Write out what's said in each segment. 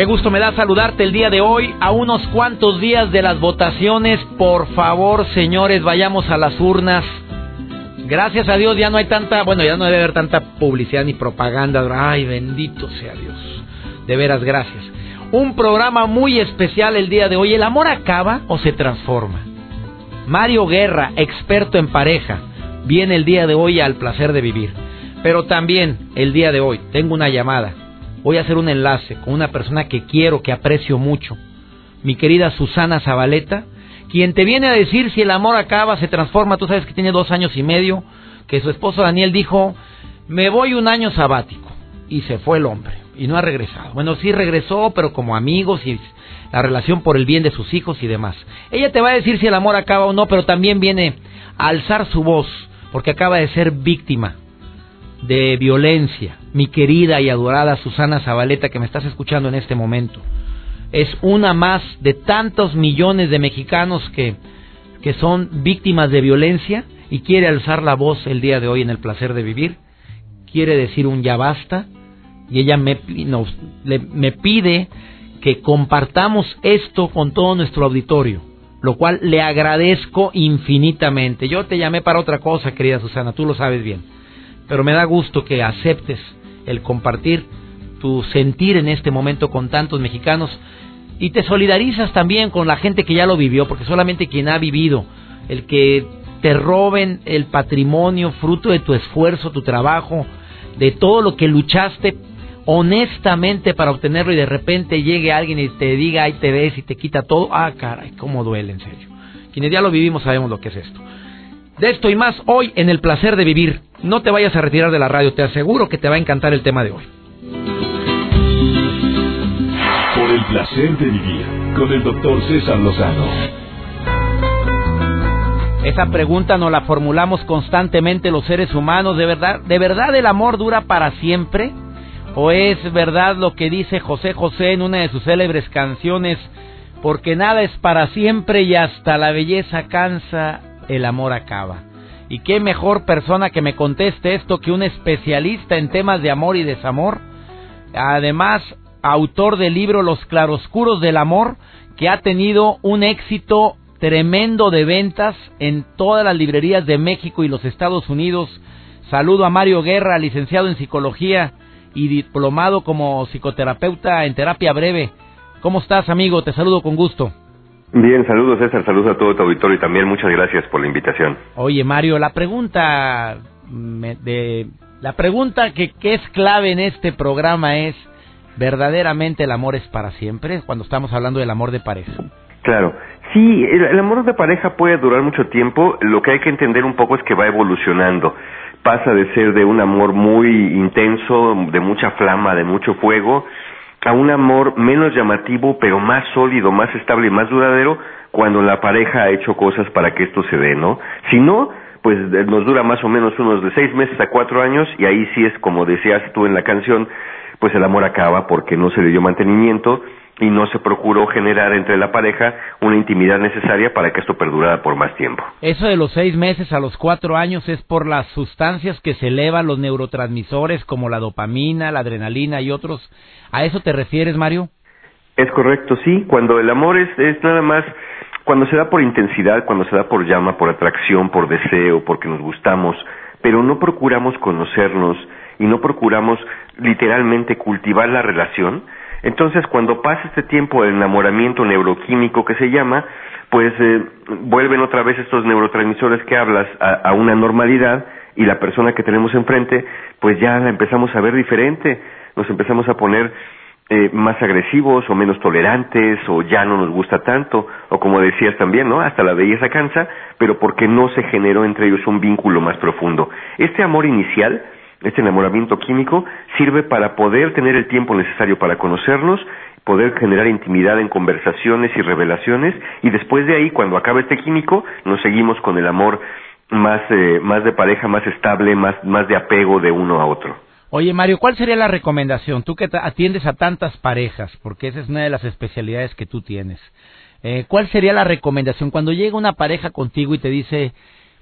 Qué gusto me da saludarte el día de hoy, a unos cuantos días de las votaciones. Por favor, señores, vayamos a las urnas. Gracias a Dios ya no hay tanta, bueno, ya no debe haber tanta publicidad ni propaganda. Ay, bendito sea Dios. De veras, gracias. Un programa muy especial el día de hoy. ¿El amor acaba o se transforma? Mario Guerra, experto en pareja, viene el día de hoy al placer de vivir. Pero también el día de hoy tengo una llamada voy a hacer un enlace con una persona que quiero, que aprecio mucho, mi querida Susana Zabaleta, quien te viene a decir si el amor acaba, se transforma, tú sabes que tiene dos años y medio, que su esposo Daniel dijo, me voy un año sabático, y se fue el hombre, y no ha regresado. Bueno, sí regresó, pero como amigos y la relación por el bien de sus hijos y demás. Ella te va a decir si el amor acaba o no, pero también viene a alzar su voz, porque acaba de ser víctima de violencia, mi querida y adorada Susana Zabaleta que me estás escuchando en este momento. Es una más de tantos millones de mexicanos que, que son víctimas de violencia y quiere alzar la voz el día de hoy en el placer de vivir. Quiere decir un ya basta y ella me, me pide que compartamos esto con todo nuestro auditorio, lo cual le agradezco infinitamente. Yo te llamé para otra cosa, querida Susana, tú lo sabes bien pero me da gusto que aceptes el compartir tu sentir en este momento con tantos mexicanos y te solidarizas también con la gente que ya lo vivió, porque solamente quien ha vivido, el que te roben el patrimonio fruto de tu esfuerzo, tu trabajo, de todo lo que luchaste honestamente para obtenerlo y de repente llegue alguien y te diga, ahí te ves y te quita todo, ah, caray, cómo duele en serio. Quienes ya lo vivimos sabemos lo que es esto. De esto y más hoy en el placer de vivir. No te vayas a retirar de la radio, te aseguro que te va a encantar el tema de hoy. Por el placer de vivir con el doctor César Lozano. Esa pregunta nos la formulamos constantemente los seres humanos. ¿De verdad, ¿De verdad el amor dura para siempre? ¿O es verdad lo que dice José José en una de sus célebres canciones? Porque nada es para siempre y hasta la belleza cansa el amor acaba. Y qué mejor persona que me conteste esto que un especialista en temas de amor y desamor. Además, autor del libro Los claroscuros del amor, que ha tenido un éxito tremendo de ventas en todas las librerías de México y los Estados Unidos. Saludo a Mario Guerra, licenciado en psicología y diplomado como psicoterapeuta en terapia breve. ¿Cómo estás, amigo? Te saludo con gusto. Bien, saludos César, saludos a todo tu auditorio y también muchas gracias por la invitación. Oye Mario, la pregunta de la pregunta que, que es clave en este programa es verdaderamente el amor es para siempre cuando estamos hablando del amor de pareja. Claro, sí, el, amor de pareja puede durar mucho tiempo. Lo que hay que entender un poco es que va evolucionando. Pasa de ser de un amor muy intenso, de mucha flama, de mucho fuego, a un amor menos llamativo, pero más sólido, más estable más duradero cuando la pareja ha hecho cosas para que esto se dé, ¿no? Si no, pues eh, nos dura más o menos unos de seis meses a cuatro años y ahí sí es como decías tú en la canción, pues el amor acaba porque no se le dio mantenimiento y no se procuró generar entre la pareja una intimidad necesaria para que esto perdurara por más tiempo. Eso de los seis meses a los cuatro años es por las sustancias que se elevan los neurotransmisores como la dopamina, la adrenalina y otros ¿A eso te refieres, Mario? Es correcto, sí. Cuando el amor es, es nada más, cuando se da por intensidad, cuando se da por llama, por atracción, por deseo, porque nos gustamos, pero no procuramos conocernos y no procuramos literalmente cultivar la relación, entonces cuando pasa este tiempo de enamoramiento neuroquímico que se llama, pues eh, vuelven otra vez estos neurotransmisores que hablas a, a una normalidad y la persona que tenemos enfrente, pues ya la empezamos a ver diferente nos empezamos a poner eh, más agresivos o menos tolerantes o ya no nos gusta tanto o como decías también, ¿no? Hasta la belleza cansa, pero porque no se generó entre ellos un vínculo más profundo. Este amor inicial este enamoramiento químico, sirve para poder tener el tiempo necesario para conocernos, poder generar intimidad en conversaciones y revelaciones, y después de ahí, cuando acabe este químico, nos seguimos con el amor más, eh, más de pareja, más estable, más, más de apego de uno a otro. Oye, Mario, ¿cuál sería la recomendación? Tú que atiendes a tantas parejas, porque esa es una de las especialidades que tú tienes. Eh, ¿Cuál sería la recomendación cuando llega una pareja contigo y te dice,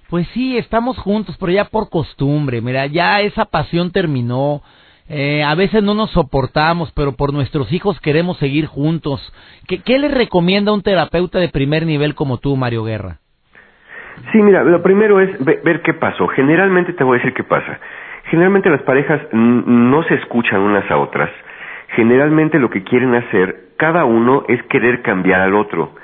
pues sí, estamos juntos, pero ya por costumbre, mira, ya esa pasión terminó, eh, a veces no nos soportamos, pero por nuestros hijos queremos seguir juntos. ¿Qué, ¿Qué le recomienda un terapeuta de primer nivel como tú, Mario Guerra? Sí, mira, lo primero es ver, qué pasó. Generalmente te voy a decir qué pasa. Generalmente las parejas no se escuchan unas a otras. Generalmente lo que quieren hacer cada uno es querer cambiar al otro.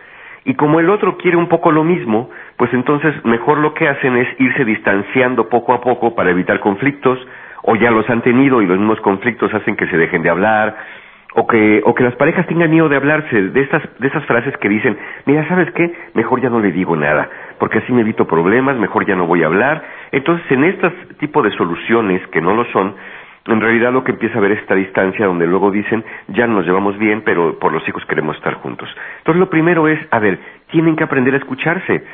Y como el otro quiere un poco lo mismo, pues entonces mejor lo que hacen es irse distanciando poco a poco para evitar conflictos, o ya los han tenido y los mismos conflictos hacen que se dejen de hablar, o que, o que las parejas tengan miedo de hablarse, de estas, de esas frases que dicen, mira, ¿sabes qué? Mejor ya no le digo nada, porque así me evito problemas, mejor ya no voy a hablar. Entonces, en este tipo de soluciones que no lo son, en realidad lo que empieza a ver es esta distancia donde luego dicen, ya nos llevamos bien, pero por los hijos queremos estar juntos. Entonces lo primero es, a ver, tienen que aprender a escucharse,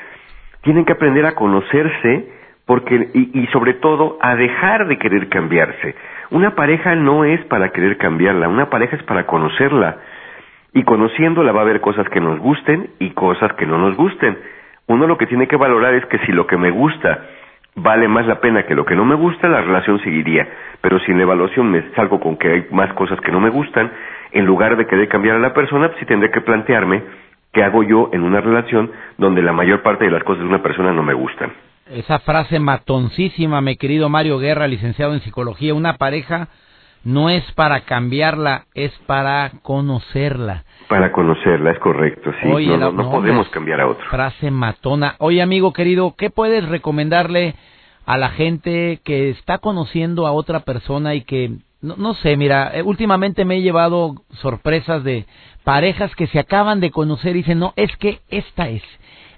tienen que aprender a conocerse, porque, y, y sobre todo a dejar de querer cambiarse. Una pareja no es para querer cambiarla, una pareja es para conocerla. Y conociéndola va a haber cosas que nos gusten y cosas que no nos gusten. Uno lo que tiene que valorar es que si lo que me gusta vale más la pena que lo que no me gusta, la relación seguiría. Pero si en la evaluación me salgo con que hay más cosas que no me gustan, en lugar de querer cambiar a la persona, pues sí tendré que plantearme qué hago yo en una relación donde la mayor parte de las cosas de una persona no me gustan. Esa frase matoncísima, mi querido Mario Guerra, licenciado en psicología, una pareja no es para cambiarla, es para conocerla. Para conocerla, es correcto, sí. no, no, podemos cambiar a otro. Frase matona. Oye, amigo querido, ¿qué puedes recomendarle a la gente que está conociendo a otra persona y que, no, no sé, mira, eh, últimamente me he llevado sorpresas de parejas que se acaban de conocer y dicen, no, es que esta es,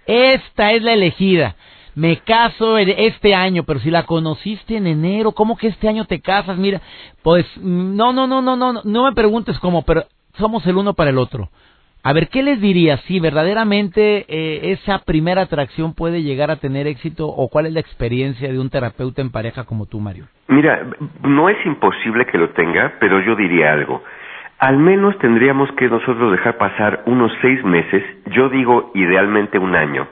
esta es la elegida me caso este año, pero si la conociste en enero, ¿cómo que este año te casas? Mira, pues no, no, no, no, no, no me preguntes cómo, pero somos el uno para el otro. A ver, ¿qué les diría si verdaderamente eh, esa primera atracción puede llegar a tener éxito o cuál es la experiencia de un terapeuta en pareja como tú, Mario? Mira, no es imposible que lo tenga, pero yo diría algo. Al menos tendríamos que nosotros dejar pasar unos seis meses, yo digo idealmente un año,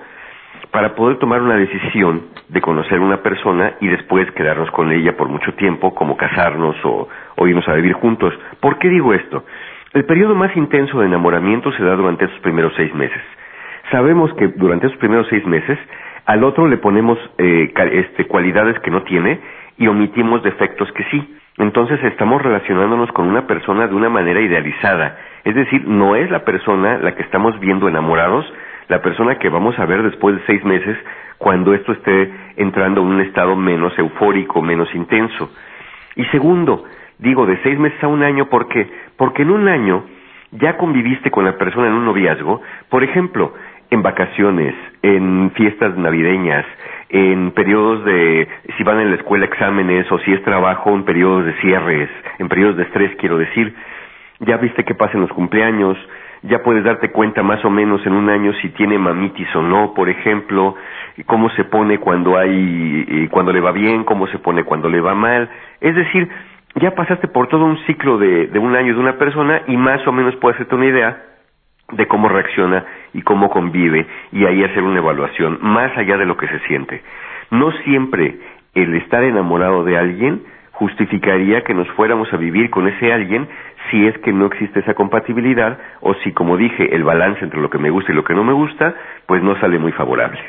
para poder tomar una decisión de conocer una persona y después quedarnos con ella por mucho tiempo, como casarnos o, o irnos a vivir juntos. ¿Por qué digo esto? El periodo más intenso de enamoramiento se da durante esos primeros seis meses. Sabemos que durante esos primeros seis meses al otro le ponemos eh, este, cualidades que no tiene y omitimos defectos que sí. Entonces estamos relacionándonos con una persona de una manera idealizada. Es decir, no es la persona la que estamos viendo enamorados, la persona que vamos a ver después de seis meses cuando esto esté entrando en un estado menos eufórico, menos intenso. Y segundo, digo de seis meses a un año, ¿por qué? Porque en un año ya conviviste con la persona en un noviazgo, por ejemplo, en vacaciones, en fiestas navideñas, en periodos de, si van en la escuela exámenes o si es trabajo, en periodos de cierres, en periodos de estrés, quiero decir, ya viste que pasen los cumpleaños, ya puedes darte cuenta más o menos en un año si tiene mamitis o no, por ejemplo, cómo se pone cuando hay, cuando le va bien, cómo se pone cuando le va mal. Es decir, ya pasaste por todo un ciclo de, un año de una persona y más o menos puedes hacerte una idea de cómo reacciona y cómo convive y ahí hacer una evaluación más allá de lo que se siente. No siempre el estar enamorado de alguien justificaría que nos fuéramos a vivir con ese alguien si es que no existe esa compatibilidad o si, como dije, el balance entre lo que me gusta y lo que no me gusta, pues no sale muy favorable.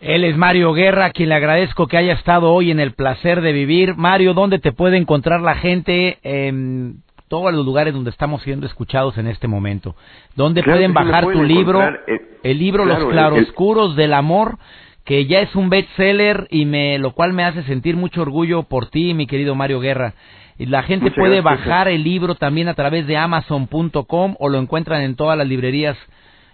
Él es Mario Guerra, a quien le agradezco que haya estado hoy en el placer de vivir. Mario, ¿dónde te puede encontrar la gente en todos los lugares donde estamos siendo escuchados en este momento? ¿Dónde pueden bajar tu libro, eh, el libro Los claroscuros del amor? que ya es un bestseller y me lo cual me hace sentir mucho orgullo por ti, mi querido Mario Guerra. Y la gente puede bajar el libro también a través de amazon.com o lo encuentran en todas las librerías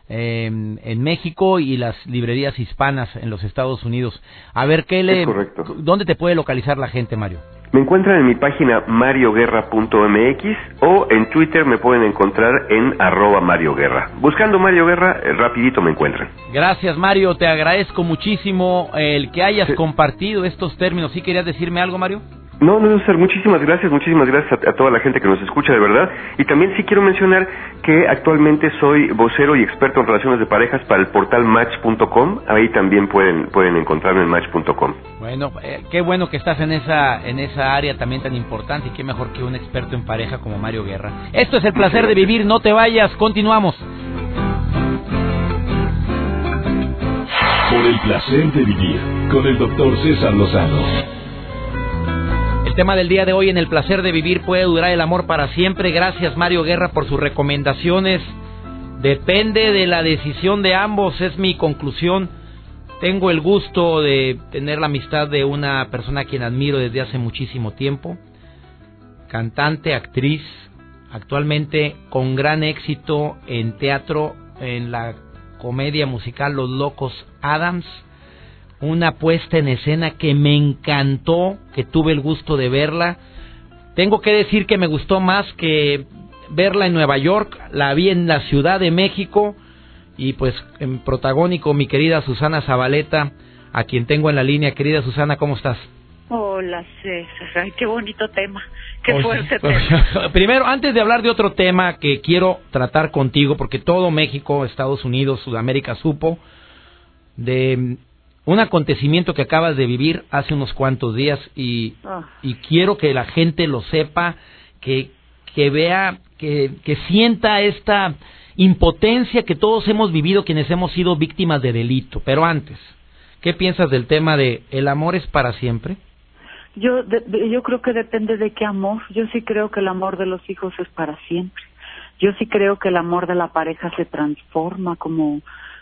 eh, en México y las librerías hispanas en los Estados Unidos. A ver qué le correcto. ¿Dónde te puede localizar la gente, Mario? Me encuentran en mi página marioguerra.mx o en Twitter me pueden encontrar en arroba Mario Guerra. Buscando Mario Guerra, eh, rapidito me encuentran. Gracias Mario, te agradezco muchísimo el que hayas compartido estos términos. ¿Sí querías decirme algo Mario? No, no, César, muchísimas gracias, muchísimas gracias a, toda la gente que nos escucha, de verdad. Y también sí quiero mencionar que actualmente soy vocero y experto en relaciones de parejas para el portal match.com. Ahí también pueden pueden encontrarme en match.com. Bueno, eh, qué bueno que estás en esa en esa área también tan importante y qué mejor que un experto en pareja como Mario Guerra. Esto es el placer de vivir, no te vayas, continuamos. Por el placer de vivir con el doctor César Lozano tema del día de hoy en el placer de vivir puede durar el amor para siempre. Gracias Mario Guerra por sus recomendaciones. Depende de la decisión de ambos, es mi conclusión. Tengo el gusto de tener la amistad de una persona a quien admiro desde hace muchísimo tiempo. Cantante, actriz, actualmente con gran éxito en teatro, en la comedia musical Los Locos Adams una puesta en escena que me encantó, que tuve el gusto de verla. Tengo que decir que me gustó más que verla en Nueva York, la vi en la Ciudad de México y pues en protagónico mi querida Susana Zabaleta, a quien tengo en la línea. Querida Susana, ¿cómo estás? Hola César, Ay, qué bonito tema, qué fuerte tema. Primero, antes de hablar de otro tema que quiero tratar contigo, porque todo México, Estados Unidos, Sudamérica supo de un acontecimiento que acabas de vivir hace unos cuantos días y, ah. y quiero que la gente lo sepa, que, que vea, que, que sienta esta impotencia que todos hemos vivido quienes hemos sido víctimas de delito. Pero antes, ¿qué piensas del tema de el amor es para siempre? Yo, yo creo que depende de qué amor. Yo sí creo que el amor de los hijos es para siempre. Yo sí creo que el amor de la pareja se transforma como,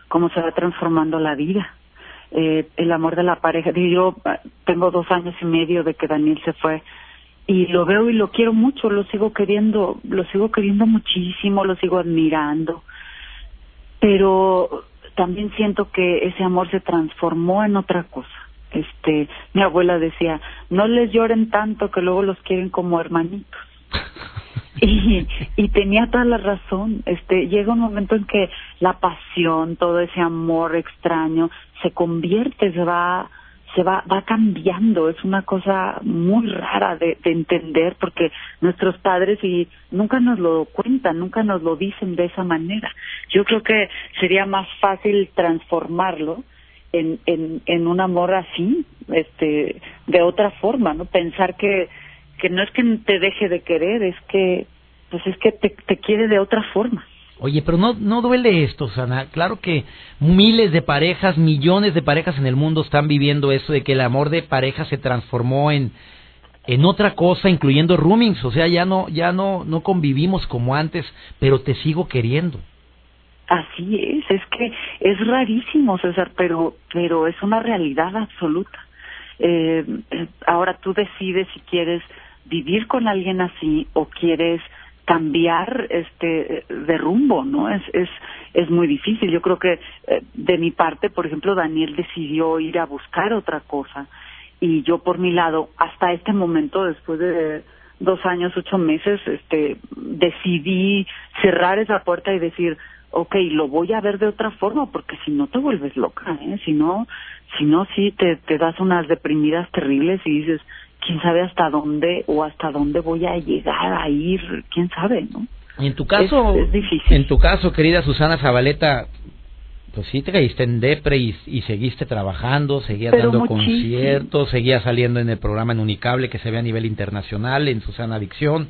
como se va transformando la vida eh, el amor de la pareja. Yo ah, tengo dos años y medio de que Daniel se fue y lo veo y lo quiero mucho, lo sigo queriendo, lo sigo queriendo muchísimo, lo sigo admirando, pero también siento que ese amor se transformó en otra cosa. Este, mi abuela decía, no les lloren tanto que luego los quieren como hermanitos. Y, y tenía toda la razón. Este, llega un momento en que la pasión, todo ese amor extraño, se convierte, se va, se va, va cambiando. Es una cosa muy rara de, de entender porque nuestros padres y nunca nos lo cuentan, nunca nos lo dicen de esa manera. Yo creo que sería más fácil transformarlo en, en, en un amor así, este, de otra forma, ¿no? Pensar que, que no es que te deje de querer, es que pues es que te, te quiere de otra forma. Oye, pero no, no duele esto, Sana. Claro que miles de parejas, millones de parejas en el mundo están viviendo eso de que el amor de pareja se transformó en, en otra cosa, incluyendo roomings. O sea, ya no, ya no, no convivimos como antes, pero te sigo queriendo. Así es, es que es rarísimo, César, pero, pero es una realidad absoluta. Eh, eh ahora tú decides si quieres vivir con alguien así o quieres cambiar este de rumbo no es es es muy difícil. Yo creo que eh, de mi parte por ejemplo Daniel decidió ir a buscar otra cosa y yo por mi lado hasta este momento después de dos años ocho meses este decidí cerrar esa puerta y decir ok, lo voy a ver de otra forma porque si no te vuelves loca eh si no si no sí te te das unas deprimidas terribles y dices quién sabe hasta dónde o hasta dónde voy a llegar a ir, quién sabe, ¿no? Y en tu caso, es, difícil. en tu caso, querida Susana Zabaleta, pues sí te caíste en depre y, seguiste trabajando, seguías dando conciertos, seguías saliendo en el programa en Unicable que se ve a nivel internacional, en Susana Adicción.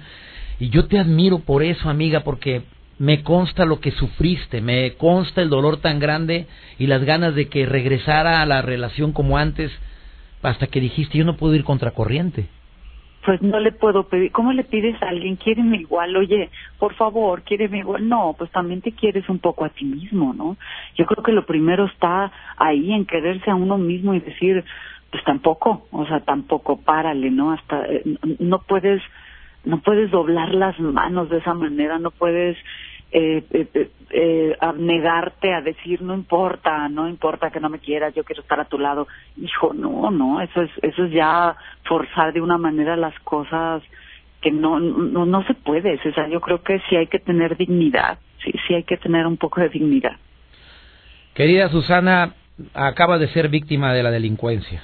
Y yo te admiro por eso, amiga, porque me consta lo que sufriste, me consta el dolor tan grande y las ganas de que regresara a la relación como antes hasta que dijiste yo no puedo ir contracorriente. Pues no le puedo pedir, ¿cómo le pides a alguien, quiéreme igual, oye, por favor, quiéreme igual? No, pues también te quieres un poco a ti mismo, ¿no? Yo creo que lo primero está ahí en quererse a uno mismo y decir, pues tampoco, o sea, tampoco párale, ¿no? Hasta, eh, no puedes, no puedes doblar las manos de esa manera, no puedes eh, eh, eh, abnegarte a decir no importa, no importa que no me quieras, yo quiero estar a tu lado. Hijo, no, no, eso es, eso es ya forzar de una manera las cosas que no, no, no se puede. O sea, yo creo que sí hay que tener dignidad, sí, sí hay que tener un poco de dignidad. Querida Susana, acaba de ser víctima de la delincuencia.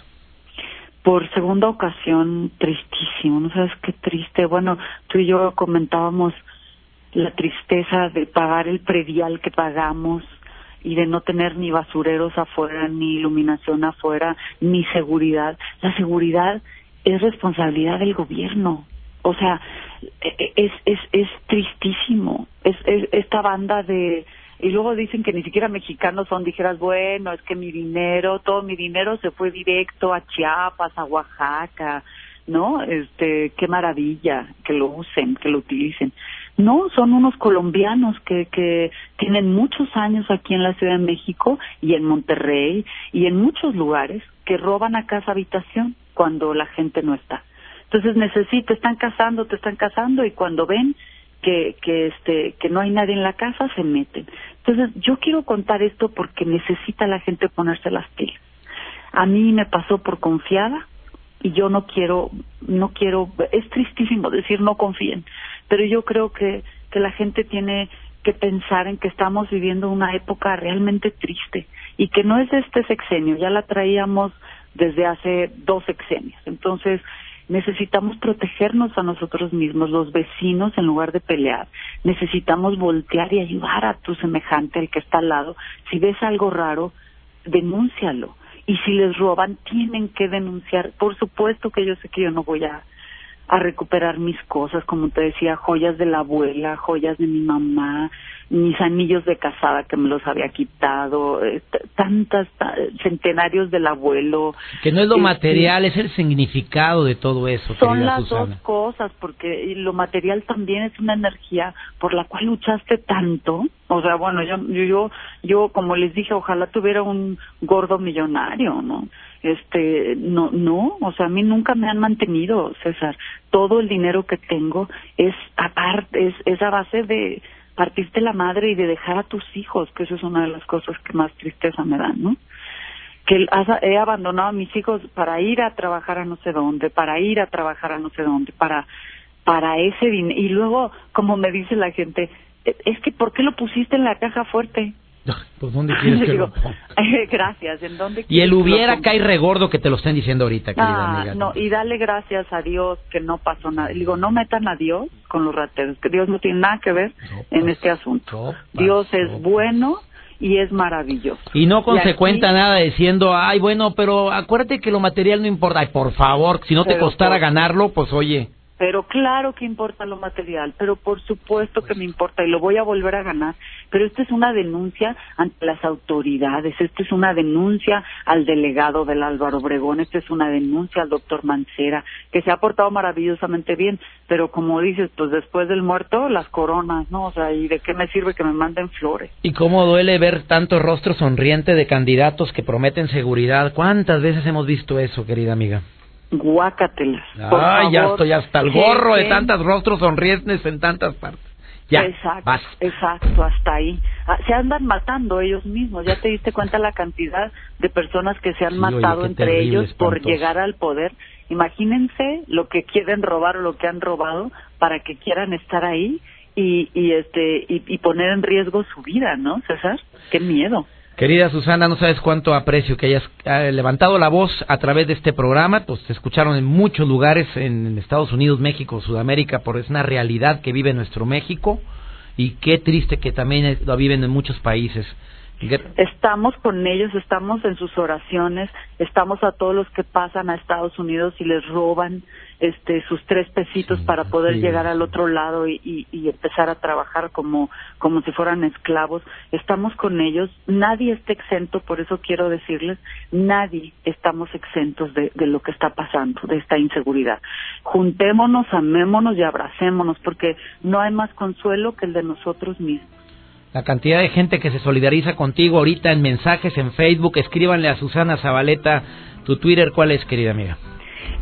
Por segunda ocasión, tristísimo, ¿no sabes qué triste? Bueno, tú y yo comentábamos la tristeza de pagar el predial que pagamos y de no tener ni basureros afuera, ni iluminación afuera, ni seguridad. La seguridad es responsabilidad del gobierno. O sea, e, e, es, es, es tristísimo. Es, es esta banda de, y luego dicen que ni siquiera mexicanos son, dijeras, bueno, es que mi dinero, todo mi dinero se fue directo a Chiapas, a Oaxaca, ¿no? Este, qué maravilla que lo usen, que lo utilicen. No, son unos colombianos que, que tienen muchos años aquí en la Ciudad de México y en Monterrey y en muchos lugares que roban a casa habitación cuando la gente no está. Entonces necesitan, te están casando, te están casando y cuando ven que, que este, que no hay nadie en la casa se meten. Entonces yo quiero contar esto porque necesita la gente ponerse las pilas. A mí me pasó por confiada y yo no quiero, no quiero, es tristísimo decir no confíen, pero yo creo que, que la gente tiene que pensar en que estamos viviendo una época realmente triste y que no es este sexenio, ya la traíamos desde hace dos sexenios. Entonces, necesitamos protegernos a nosotros mismos, los vecinos, en lugar de pelear. Necesitamos voltear y ayudar a tu semejante, el que está al lado. Si ves algo raro, denúncialo. Y si les roban, tienen que denunciar. Por supuesto que yo sé que yo no voy a a recuperar mis cosas, como te decía, joyas de la abuela, joyas de mi mamá, mis anillos de casada que me los había quitado, eh, tantas centenarios del abuelo. Que no es lo este, material, es el significado de todo eso. Son las dos cosas, porque lo material también es una energía por la cual luchaste tanto. O sea, bueno, yo, yo, yo como les dije, ojalá tuviera un gordo millonario, ¿no? este no no o sea a mí nunca me han mantenido César todo el dinero que tengo es aparte es, es a base de partirte la madre y de dejar a tus hijos que eso es una de las cosas que más tristeza me dan no que he abandonado a mis hijos para ir a trabajar a no sé dónde para ir a trabajar a no sé dónde para para ese dinero y luego como me dice la gente es que ¿por qué lo pusiste en la caja fuerte? Pues ¿dónde quieres que lo Gracias, ¿en dónde Y el hubiera cae regordo que te lo estén diciendo ahorita, querida ah, amiga. No, y dale gracias a Dios que no pasó nada. Digo, no metan a Dios con los rateros, que Dios no tiene nada que ver en este asunto. Dios es bueno y es maravilloso. Y no consecuenta nada diciendo, ay, bueno, pero acuérdate que lo material no importa. Ay, por favor, si no te costara ganarlo, pues oye. Pero claro que importa lo material, pero por supuesto que me importa y lo voy a volver a ganar. Pero esta es una denuncia ante las autoridades, esta es una denuncia al delegado del Álvaro Obregón, esta es una denuncia al doctor Mancera, que se ha portado maravillosamente bien, pero como dices, pues después del muerto, las coronas, ¿no? O sea, ¿y de qué me sirve que me manden flores? Y cómo duele ver tanto rostro sonriente de candidatos que prometen seguridad. ¿Cuántas veces hemos visto eso, querida amiga? Guácatelas. Ay, ya estoy hasta el gorro de tantos rostros sonrientes en tantas partes. Ya, exacto, exacto, hasta ahí. Ah, se andan matando ellos mismos. Ya te diste cuenta la cantidad de personas que se han matado entre ellos por llegar al poder. Imagínense lo que quieren robar o lo que han robado para que quieran estar ahí y, y este y poner en riesgo su vida, ¿no, César? Qué miedo. Querida Susana, no sabes cuánto aprecio que hayas eh, levantado la voz a través de este programa. Pues te escucharon en muchos lugares en Estados Unidos, México, Sudamérica, porque es una realidad que vive nuestro México y qué triste que también lo viven en muchos países. Estamos con ellos, estamos en sus oraciones, estamos a todos los que pasan a Estados Unidos y les roban este sus tres pesitos para poder llegar al otro lado y, empezar a trabajar como como si fueran esclavos. Estamos con ellos, nadie está exento, por eso quiero decirles, nadie estamos exentos de, de lo que está pasando, de esta inseguridad. Juntémonos, amémonos y abracémonos, porque no hay más consuelo que el de nosotros mismos. La cantidad de gente que se solidariza contigo ahorita en mensajes en Facebook, escríbanle a Susana Zabaleta, tu Twitter, ¿cuál es, querida amiga?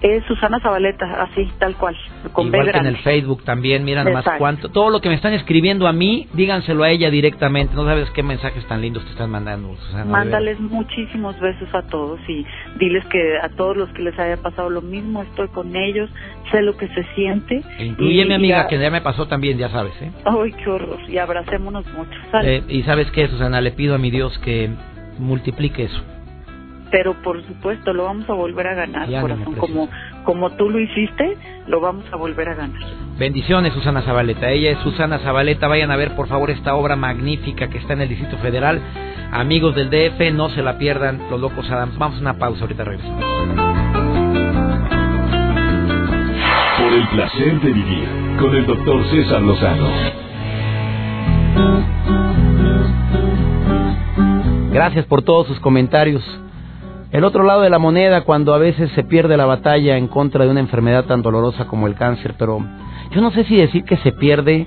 Es Susana Zabaleta, así, tal cual. Con Igual que en el Facebook también, mira más cuánto. Todo lo que me están escribiendo a mí, díganselo a ella directamente. No sabes qué mensajes tan lindos te están mandando, Susana. Mándales muchísimos besos a todos y diles que a todos los que les haya pasado lo mismo, estoy con ellos, sé lo que se siente. E incluye mi amiga, que ya me pasó también, ya sabes, ¿eh? Ay, qué horror. Y abracémonos mucho. Eh, y sabes qué, Susana, le pido a mi Dios que multiplique eso pero por supuesto lo vamos a volver a ganar, corazón, como como tú lo hiciste, lo vamos a volver a ganar. Bendiciones, Susana Zabaleta. Ella es Susana Zabaleta. Vayan a ver, por favor, esta obra magnífica que está en el Distrito Federal. Amigos del DF, no se la pierdan, Los Locos Adams. Vamos a una pausa, ahorita regresamos. Por el placer de vivir con el doctor César Lozano. Gracias por todos sus comentarios. El otro lado de la moneda, cuando a veces se pierde la batalla en contra de una enfermedad tan dolorosa como el cáncer, pero yo no sé si decir que se pierde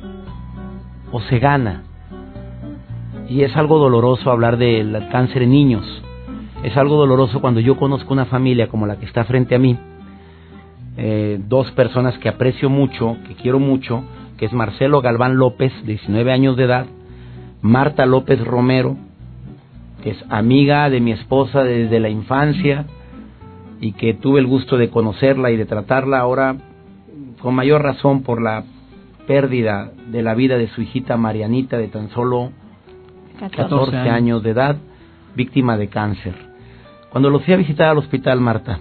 o se gana. Y es algo doloroso hablar del cáncer en niños. Es algo doloroso cuando yo conozco una familia como la que está frente a mí, eh, dos personas que aprecio mucho, que quiero mucho, que es Marcelo Galván López, 19 años de edad, Marta López Romero, que es amiga de mi esposa desde la infancia y que tuve el gusto de conocerla y de tratarla ahora con mayor razón por la pérdida de la vida de su hijita Marianita de tan solo 14 años de edad, víctima de cáncer. Cuando lo fui a visitar al hospital, Marta,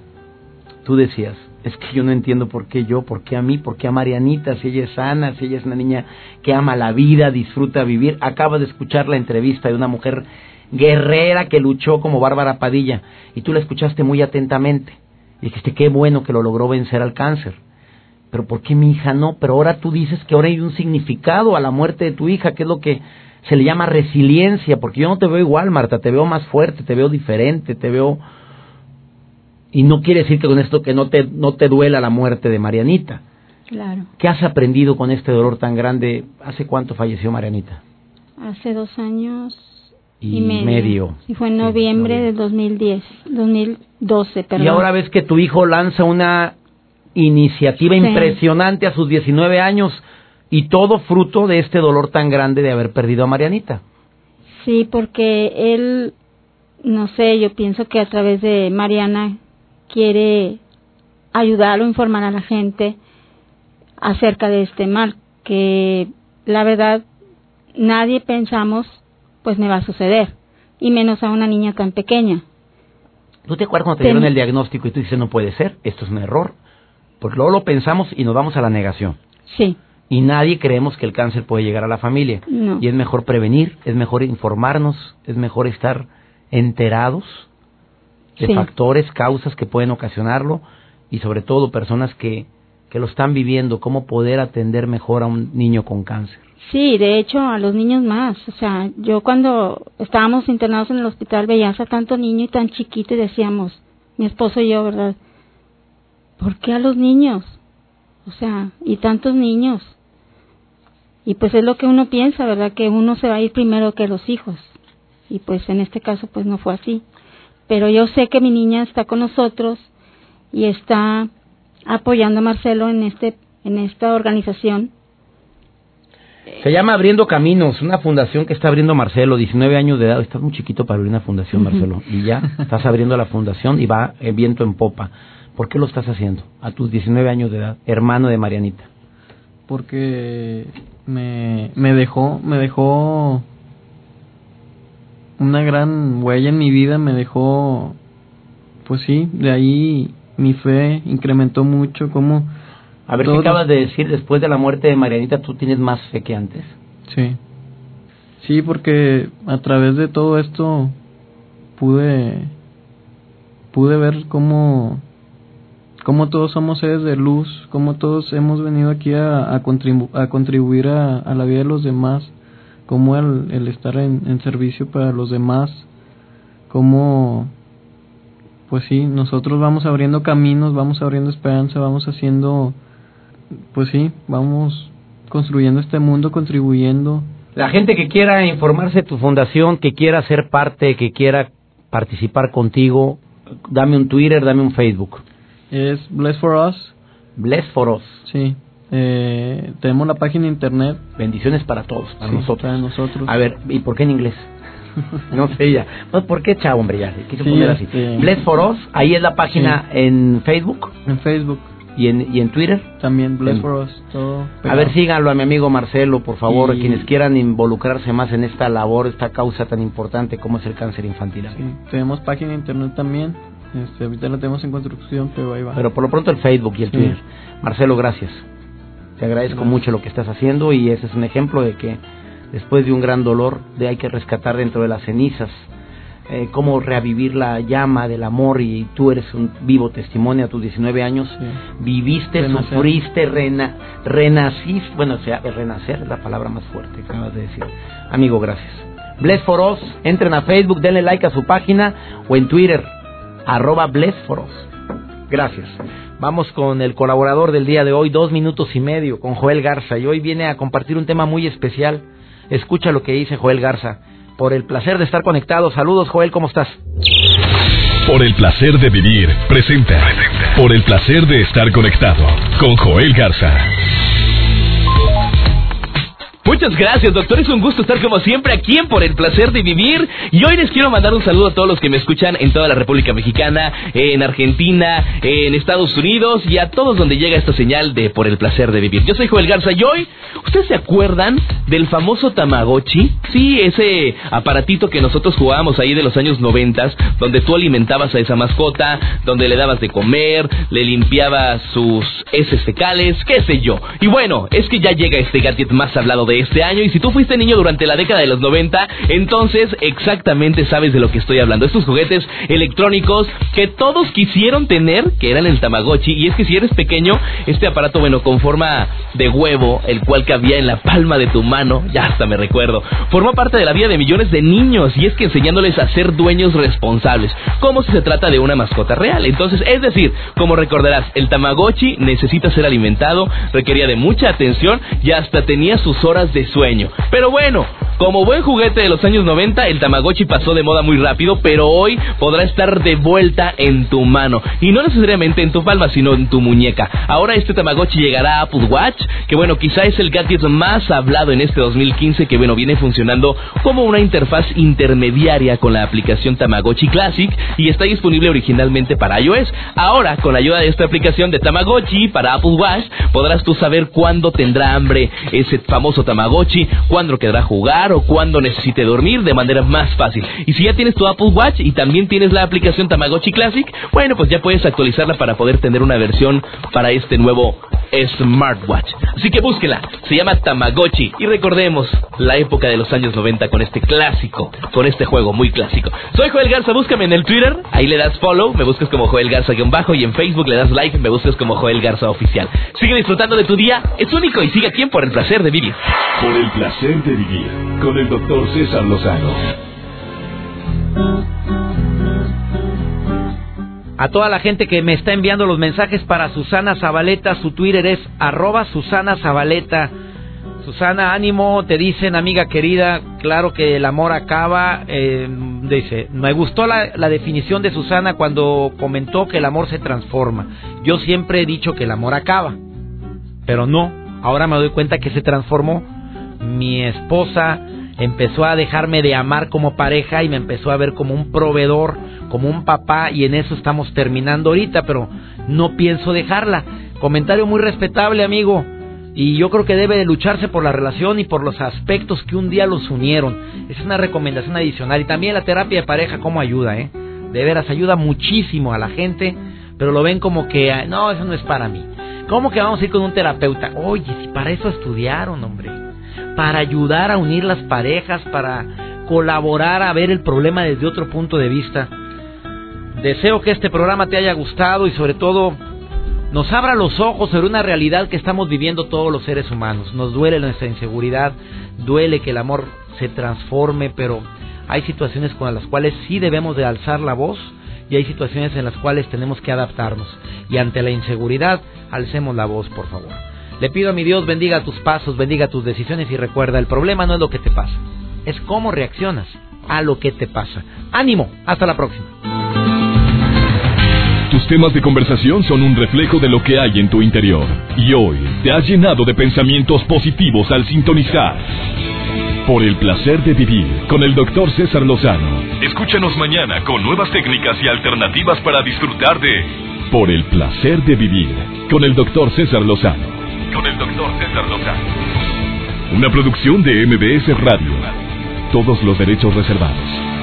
tú decías, es que yo no entiendo por qué yo, por qué a mí, por qué a Marianita, si ella es sana, si ella es una niña que ama la vida, disfruta vivir. Acaba de escuchar la entrevista de una mujer guerrera que luchó como Bárbara Padilla, y tú la escuchaste muy atentamente. Y dijiste, qué bueno que lo logró vencer al cáncer. Pero ¿por qué mi hija no? Pero ahora tú dices que ahora hay un significado a la muerte de tu hija, que es lo que se le llama resiliencia, porque yo no te veo igual, Marta, te veo más fuerte, te veo diferente, te veo... Y no quiere decir que con esto que no te, no te duela la muerte de Marianita. Claro. ¿Qué has aprendido con este dolor tan grande? ¿Hace cuánto falleció Marianita? Hace dos años y, medio. Y fue en noviembre del 2010, 2012, perdón. Y ahora ves que tu hijo lanza una iniciativa impresionante a sus 19 años y todo fruto de este dolor tan grande de haber perdido a Marianita. Sí, porque él, no sé, yo pienso que a través de Mariana quiere ayudar o informar a la gente acerca de este mal, que la verdad nadie pensamos pues me va a suceder, y menos a una niña tan pequeña. ¿Tú te acuerdas cuando te dieron el diagnóstico y tú dices no puede ser, esto es un error? Porque luego lo pensamos y nos vamos a la negación. Sí. Y nadie creemos que el cáncer puede llegar a la familia. Y es mejor prevenir, es mejor informarnos, es mejor estar enterados de factores, causas que pueden ocasionarlo y sobre todo personas que, que lo están viviendo, cómo poder atender mejor a un niño con cáncer. Sí, de hecho a los niños más. O sea, yo cuando estábamos internados en el hospital veías a tanto niño y tan chiquito y decíamos, mi esposo y yo, ¿verdad? ¿Por qué a los niños? O sea, y tantos niños. Y pues es lo que uno piensa, ¿verdad? Que uno se va a ir primero que los hijos. Y pues en este caso pues no fue así. Pero yo sé que mi niña está con nosotros y está apoyando a Marcelo en este en esta organización se llama Abriendo Caminos, una fundación que está abriendo Marcelo, 19 años de edad. Estás muy chiquito para abrir una fundación, Marcelo. Y ya estás abriendo la fundación y va el viento en popa. ¿Por qué lo estás haciendo a tus 19 años de edad, hermano de Marianita? Porque me, me dejó, me dejó una gran huella en mi vida, me dejó, pues sí, de ahí mi fe incrementó mucho, como a ver, ¿qué acabas de decir? Después de la muerte de Marianita, ¿tú tienes más fe que antes? Sí. Sí, porque a través de todo esto pude pude ver cómo cómo todos somos seres de luz, cómo todos hemos venido aquí a, a, contribuir a, la vida de los demás, cómo el, el estar en, en servicio para los demás, cómo pues sí, nosotros vamos abriendo caminos, vamos abriendo esperanza, vamos haciendo pues sí, vamos construyendo este mundo, contribuyendo. La gente que quiera informarse de tu fundación, que quiera ser parte, que quiera participar contigo, dame un Twitter, dame un Facebook. Es Bless for Us. Bless for Us. Sí. Eh, tenemos la página de internet. Bendiciones para todos, para Sí, nosotros. para nosotros. A ver, ¿y por qué en inglés? no sé ya. No, ¿Por qué, chavo, hombre? Ya, quise Sí, poner así. Bless for Us, ahí es la página en Facebook En Facebook y en, y en Twitter. también, Bless En- for Us. Todo A ver, síganlo a mi amigo Marcelo, por favor, Y- quienes quieran involucrarse más en esta labor, esta causa tan importante como es el cáncer infantil. Sí, tenemos página de internet también. Este, ahorita la tenemos en construcción, pero ahí va. Pero por lo pronto el Facebook y el Sí. Twitter. Marcelo, gracias. Te agradezco Gracias. mucho lo que estás haciendo y ese es un ejemplo de que después de un gran dolor, de hay que rescatar dentro de las cenizas, eh, cómo revivir la llama del amor y tú eres un vivo testimonio a tus 19 años. Sí. Viviste, Renacer. sufriste, rena, renaciste, bueno, o sea, renacer es la palabra más fuerte que acabas de decir. Amigo, gracias. Bless for Us, entren a Facebook, denle like a su página o en Twitter, arroba Bless for Us. Gracias. Vamos con el colaborador del día de hoy, dos minutos y medio, con Joel Garza. Y hoy viene a compartir un tema muy especial. Escucha lo que dice Joel Garza. Por el placer de estar conectado. Saludos, Joel, ¿cómo estás? Por el placer de vivir, presenta. Por el placer de estar conectado con Joel Garza. Muchas gracias, doctor. Es un gusto estar como siempre aquí en Por el Placer de Vivir. Y hoy les quiero mandar un saludo a todos los que me escuchan en toda la República Mexicana, en Argentina, en Estados Unidos y a todos donde llega esta señal de Por el Placer de Vivir. Yo soy Joel Garza y hoy, ¿ustedes se acuerdan del famoso Tamagotchi? Sí, ese aparatito que nosotros jugábamos ahí de los años noventas, donde tú alimentabas a esa mascota, donde le dabas de comer, le limpiabas sus heces fecales, qué sé yo. Y bueno, es que ya llega este gadget más hablado de este año y si tú fuiste niño durante la década de los 90, entonces exactamente sabes de lo que estoy hablando. Estos juguetes electrónicos que todos quisieron tener, que eran el Tamagotchi, y es que si eres pequeño, este aparato, bueno, con forma de huevo, el cual cabía en la palma de tu mano, ya hasta me recuerdo, formó parte de la vida de millones de niños y es que enseñándoles a ser dueños responsables, como si se trata de una mascota real. Entonces, es decir, como recordarás, el Tamagotchi necesita ser alimentado, requería de mucha atención y hasta tenía sus horas de sueño. Pero bueno, como buen juguete de los años 90, el Tamagotchi pasó de moda muy rápido, pero hoy podrá estar de vuelta en tu mano. Y no necesariamente en tu palma, sino en tu muñeca. Ahora este Tamagotchi llegará a Apple Watch, que bueno, quizá es el gadget más hablado en este 2015, que bueno, viene funcionando como una interfaz intermediaria con la aplicación Tamagotchi Classic y está disponible originalmente para iOS. Ahora, con la ayuda de esta aplicación de Tamagotchi para Apple Watch, podrás tú saber cuándo tendrá hambre ese famoso Tamagotchi, cuándo querrá jugar o cuándo necesite dormir de manera más fácil. Y si ya tienes tu Apple Watch y también tienes la aplicación Tamagotchi Classic, bueno, pues ya puedes actualizarla para poder tener una versión para este nuevo smartwatch. Así que búsquela, se llama Tamagotchi y recordemos la época de los años 90 con este clásico, con este juego muy clásico. Soy Joel Garza, búscame en el Twitter, ahí le das follow, me buscas como Joel Garza-bajo y en Facebook le das like, me buscas como Joel Garza Oficial. Sigue disfrutando de tu día, es único y sigue aquí por el placer de vivir. Por el placer de vivir con el doctor César Lozano. A toda la gente que me está enviando los mensajes para Susana Zabaleta, su Twitter es arroba Susana Zabaleta. Susana, ánimo, te dicen, amiga querida, claro que el amor acaba. eh, dice, me gustó la, la definición de Susana cuando comentó que el amor se transforma. Yo siempre he dicho que el amor acaba, pero no, ahora me doy cuenta que se transformó. Mi esposa empezó a dejarme de amar como pareja y me empezó a ver como un proveedor, como un papá y en eso estamos terminando ahorita, pero no pienso dejarla. Comentario muy respetable, amigo. Y yo creo que debe de lucharse por la relación y por los aspectos que un día los unieron. Es una recomendación adicional. Y también la terapia de pareja, cómo ayuda, ¿eh? De veras, ayuda muchísimo a la gente, pero lo ven como que, "Ay, no, eso no es para mí. ¿Cómo que vamos a ir con un terapeuta? Oye, si para eso estudiaron, hombre. Para ayudar a unir las parejas, para colaborar a ver el problema desde otro punto de vista. Deseo que este programa te haya gustado y sobre todo nos abra los ojos sobre una realidad que estamos viviendo todos los seres humanos. Nos duele nuestra inseguridad, duele que el amor se transforme, pero hay situaciones con las cuales sí debemos de alzar la voz y hay situaciones en las cuales tenemos que adaptarnos. Y ante la inseguridad, alcemos la voz, por favor. Le pido a mi Dios bendiga tus pasos, bendiga tus decisiones y recuerda, el problema no es lo que te pasa, es cómo reaccionas a lo que te pasa. Ánimo, hasta la próxima. Tus temas de conversación son un reflejo de lo que hay en tu interior. Y hoy te has llenado de pensamientos positivos al sintonizar. Por el placer de vivir con el doctor César Lozano. Escúchanos mañana con nuevas técnicas y alternativas para disfrutar de Por el placer de vivir con el doctor César Lozano. Con el doctor César Lozano. Una producción de MBS Radio. Todos los derechos reservados.